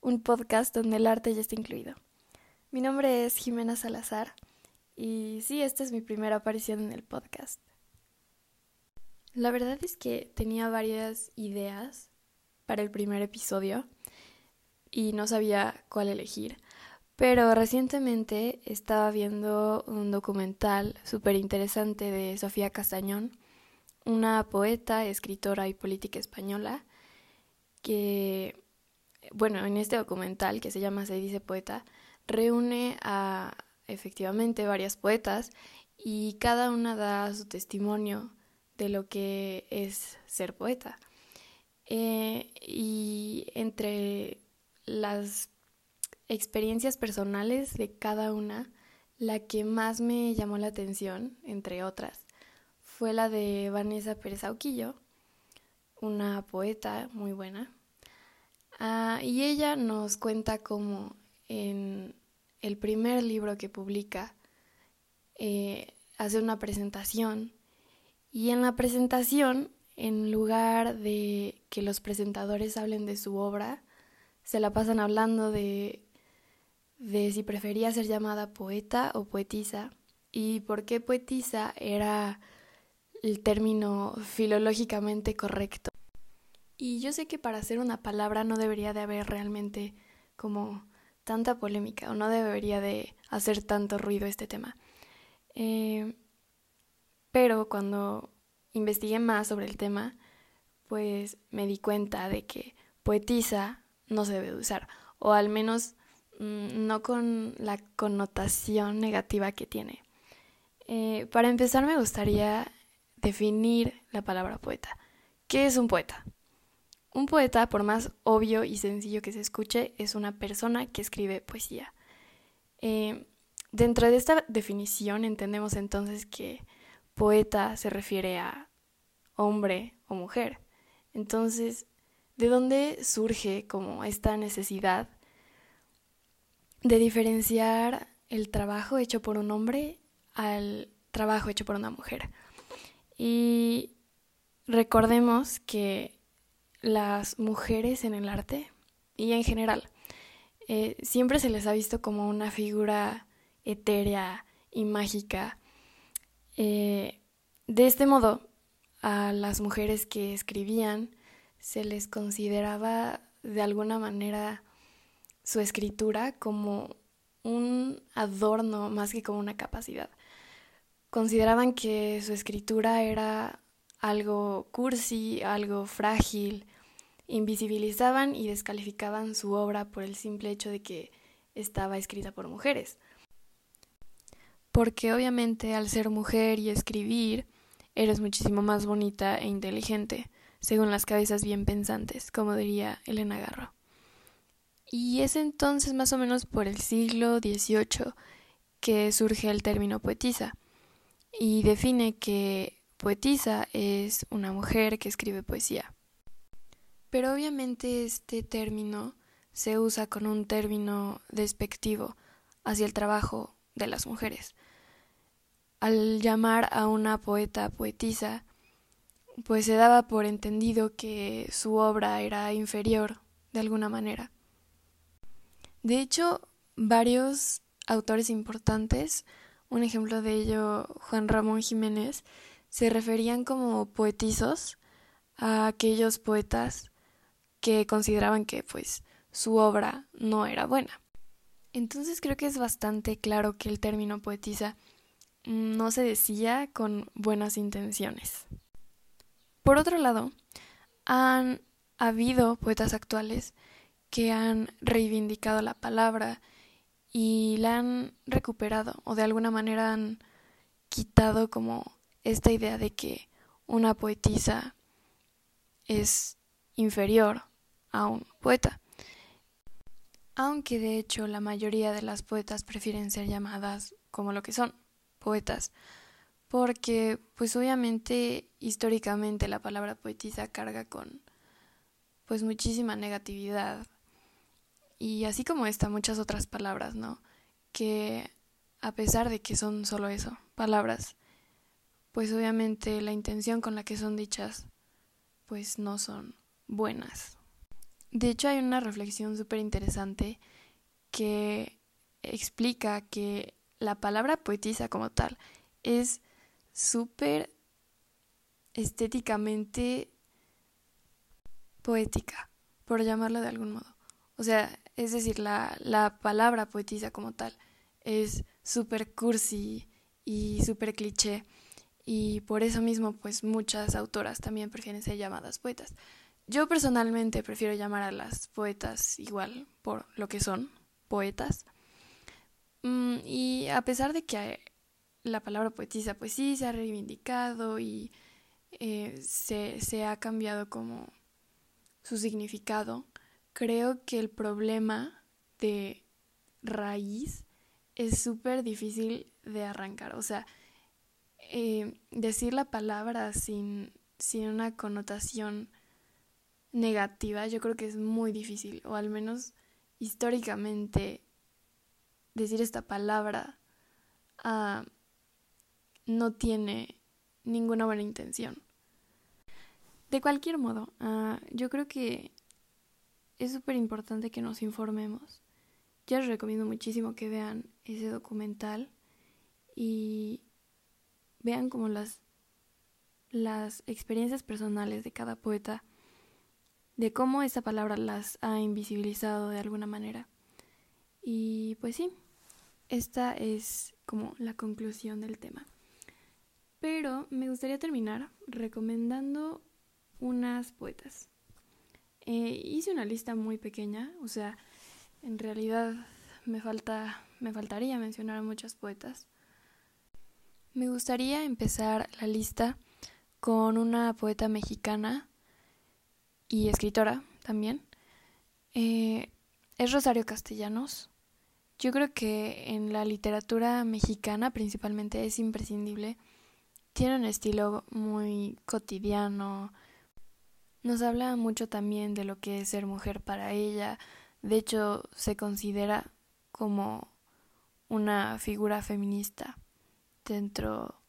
Un podcast donde el arte ya está incluido. Mi nombre es Jimena Salazar y sí, esta es mi primera aparición en el podcast. La verdad es que tenía varias ideas para el primer episodio y no sabía cuál elegir, pero recientemente estaba viendo un documental súper interesante de Sofía Castañón, una poeta, escritora y política española, que, bueno, en este documental que se llama Se dice poeta, reúne a efectivamente varias poetas y cada una da su testimonio de lo que es ser poeta. Eh, y entre las experiencias personales de cada una, la que más me llamó la atención, entre otras, fue la de Vanessa Pérez Auquillo, una poeta muy buena. Ah, y ella nos cuenta cómo en el primer libro que publica eh, hace una presentación y en la presentación, en lugar de que los presentadores hablen de su obra, se la pasan hablando de, de si prefería ser llamada poeta o poetisa y por qué poetisa era el término filológicamente correcto. Y yo sé que para hacer una palabra no debería de haber realmente como tanta polémica o no debería de hacer tanto ruido este tema. Eh, pero cuando investigué más sobre el tema, pues me di cuenta de que poetisa no se debe usar, o al menos mm, no con la connotación negativa que tiene. Eh, para empezar me gustaría definir la palabra poeta. ¿Qué es un poeta? Un poeta, por más obvio y sencillo que se escuche, es una persona que escribe poesía. Eh, dentro de esta definición entendemos entonces que poeta se refiere a hombre o mujer. Entonces, ¿de dónde surge como esta necesidad de diferenciar el trabajo hecho por un hombre al trabajo hecho por una mujer? Y recordemos que las mujeres en el arte y en general. Eh, siempre se les ha visto como una figura etérea y mágica. Eh, de este modo, a las mujeres que escribían se les consideraba de alguna manera su escritura como un adorno más que como una capacidad. Consideraban que su escritura era algo cursi, algo frágil, invisibilizaban y descalificaban su obra por el simple hecho de que estaba escrita por mujeres. Porque obviamente al ser mujer y escribir, eres muchísimo más bonita e inteligente, según las cabezas bien pensantes, como diría Elena Garro. Y es entonces más o menos por el siglo XVIII que surge el término poetisa, y define que poetisa es una mujer que escribe poesía. Pero obviamente este término se usa con un término despectivo hacia el trabajo de las mujeres. Al llamar a una poeta poetisa, pues se daba por entendido que su obra era inferior de alguna manera. De hecho, varios autores importantes, un ejemplo de ello Juan Ramón Jiménez, se referían como poetizos a aquellos poetas que consideraban que pues su obra no era buena. Entonces creo que es bastante claro que el término poetisa no se decía con buenas intenciones. Por otro lado, han habido poetas actuales que han reivindicado la palabra y la han recuperado o de alguna manera han quitado como esta idea de que una poetisa es inferior a un poeta. Aunque de hecho la mayoría de las poetas prefieren ser llamadas como lo que son, poetas, porque pues obviamente históricamente la palabra poetisa carga con pues muchísima negatividad y así como esta muchas otras palabras, ¿no? Que a pesar de que son solo eso, palabras, pues obviamente la intención con la que son dichas pues no son buenas. De hecho, hay una reflexión súper interesante que explica que la palabra poetisa como tal es súper estéticamente poética, por llamarlo de algún modo. O sea, es decir, la, la palabra poetisa como tal es súper cursi y súper cliché y por eso mismo pues muchas autoras también prefieren ser llamadas poetas. Yo personalmente prefiero llamar a las poetas igual por lo que son, poetas. Mm, y a pesar de que la palabra poetisa pues sí se ha reivindicado y eh, se, se ha cambiado como su significado, creo que el problema de raíz es súper difícil de arrancar. O sea, eh, decir la palabra sin, sin una connotación negativa, yo creo que es muy difícil, o al menos históricamente decir esta palabra uh, no tiene ninguna buena intención. De cualquier modo, uh, yo creo que es súper importante que nos informemos. Ya les recomiendo muchísimo que vean ese documental y vean como las, las experiencias personales de cada poeta, de cómo esa palabra las ha invisibilizado de alguna manera. Y pues sí, esta es como la conclusión del tema. Pero me gustaría terminar recomendando unas poetas. Eh, hice una lista muy pequeña, o sea, en realidad me falta, me faltaría mencionar a muchas poetas. Me gustaría empezar la lista con una poeta mexicana y escritora también. Eh, es Rosario Castellanos. Yo creo que en la literatura mexicana principalmente es imprescindible. Tiene un estilo muy cotidiano. Nos habla mucho también de lo que es ser mujer para ella. De hecho, se considera como una figura feminista dentro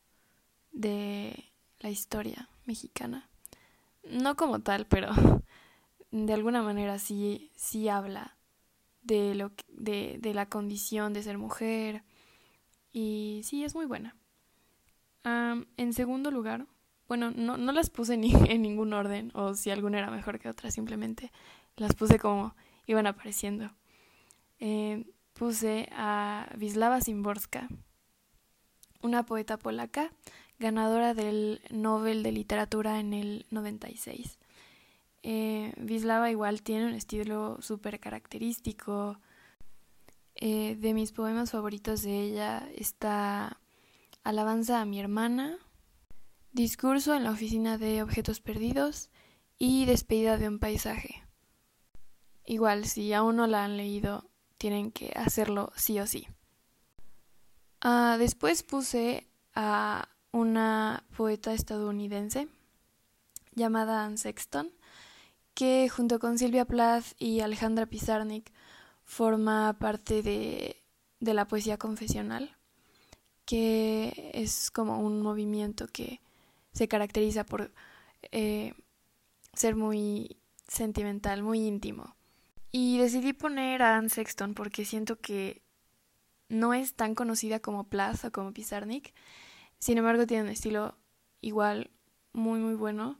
de la historia mexicana. No como tal, pero de alguna manera sí, sí habla de, lo, de, de la condición de ser mujer y sí, es muy buena. en segundo lugar, bueno, no, no las puse en ningún orden, o si alguna era mejor que otra, simplemente las puse como iban apareciendo. Eh, puse a Wisława Szymborska, una poeta polaca, ganadora del Nobel de Literatura en el 96. Eh, igual tiene un estilo súper característico. Eh, de mis poemas favoritos de ella está Alabanza a mi hermana, Discurso en la oficina de objetos perdidos y Despedida de un paisaje. Igual, si aún no la han leído, tienen que hacerlo sí o sí. Ah, después puse a una poeta estadounidense llamada Anne Sexton, que junto con Silvia Plath y Alejandra Pizarnik forma parte de, de la poesía confesional, que es como un movimiento que se caracteriza por eh, ser muy sentimental, muy íntimo. Y decidí poner a Anne Sexton porque siento que no es tan conocida como Plath o como Pizarnik. Sin embargo, tiene un estilo igual muy, muy bueno.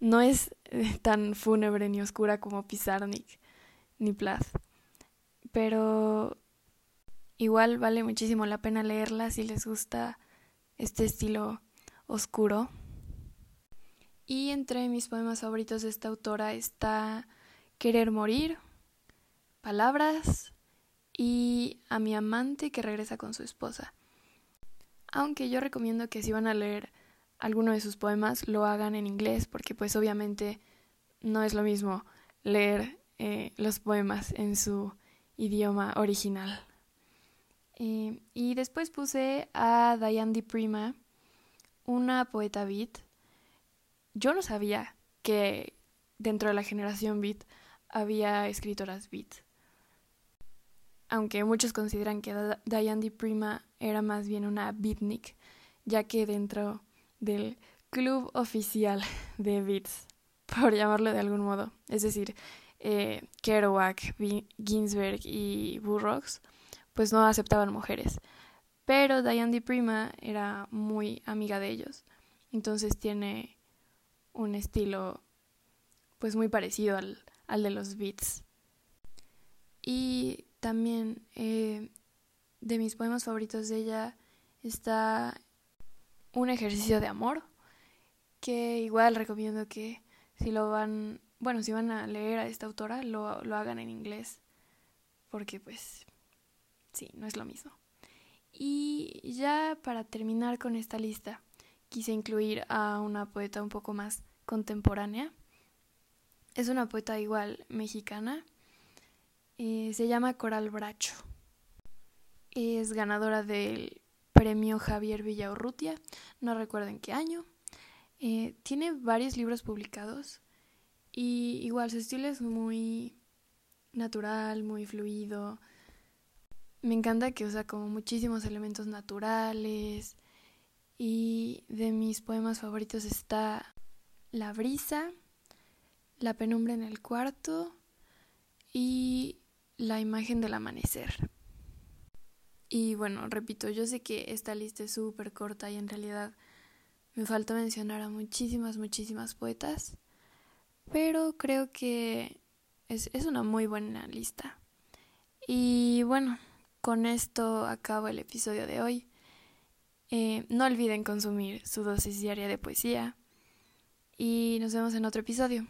No es eh, tan fúnebre ni oscura como Pizarnik ni Plath. Pero igual vale muchísimo la pena leerla si les gusta este estilo oscuro. Y entre mis poemas favoritos de esta autora está Querer morir, Palabras, y a mi amante que regresa con su esposa. Aunque yo recomiendo que si van a leer alguno de sus poemas lo hagan en inglés porque pues obviamente no es lo mismo leer eh, los poemas en su idioma original. Eh, y después puse a Diane Di Prima, una poeta beat. Yo no sabía que dentro de la generación beat había escritoras beat aunque muchos consideran que Diane Di Prima era más bien una beatnik, ya que dentro del club oficial de beats, por llamarlo de algún modo, es decir, eh, Kerouac, Ginsberg y Burroughs, pues no aceptaban mujeres. Pero Diane di Prima era muy amiga de ellos. Entonces tiene un estilo pues muy parecido al, al de los beats. Y también eh, de mis poemas favoritos de ella está Un ejercicio de amor, que igual recomiendo que si lo van, bueno, si van a leer a esta autora, lo, lo hagan en inglés, porque pues sí, no es lo mismo. Y ya para terminar con esta lista, quise incluir a una poeta un poco más contemporánea. Es una poeta igual mexicana. Eh, se llama Coral Bracho. Es ganadora del premio Javier Villaurrutia. No recuerdo en qué año. Eh, tiene varios libros publicados. Y igual su estilo es muy natural, muy fluido. Me encanta que usa como muchísimos elementos naturales. Y de mis poemas favoritos está La brisa, La penumbra en el cuarto y La imagen del amanecer. Y bueno, repito, yo sé que esta lista es súper corta y en realidad me falta mencionar a muchísimas, muchísimas poetas, pero creo que es, es una muy buena lista. Y bueno, con esto acabo el episodio de hoy. Eh, no olviden consumir su dosis diaria de poesía y nos vemos en otro episodio.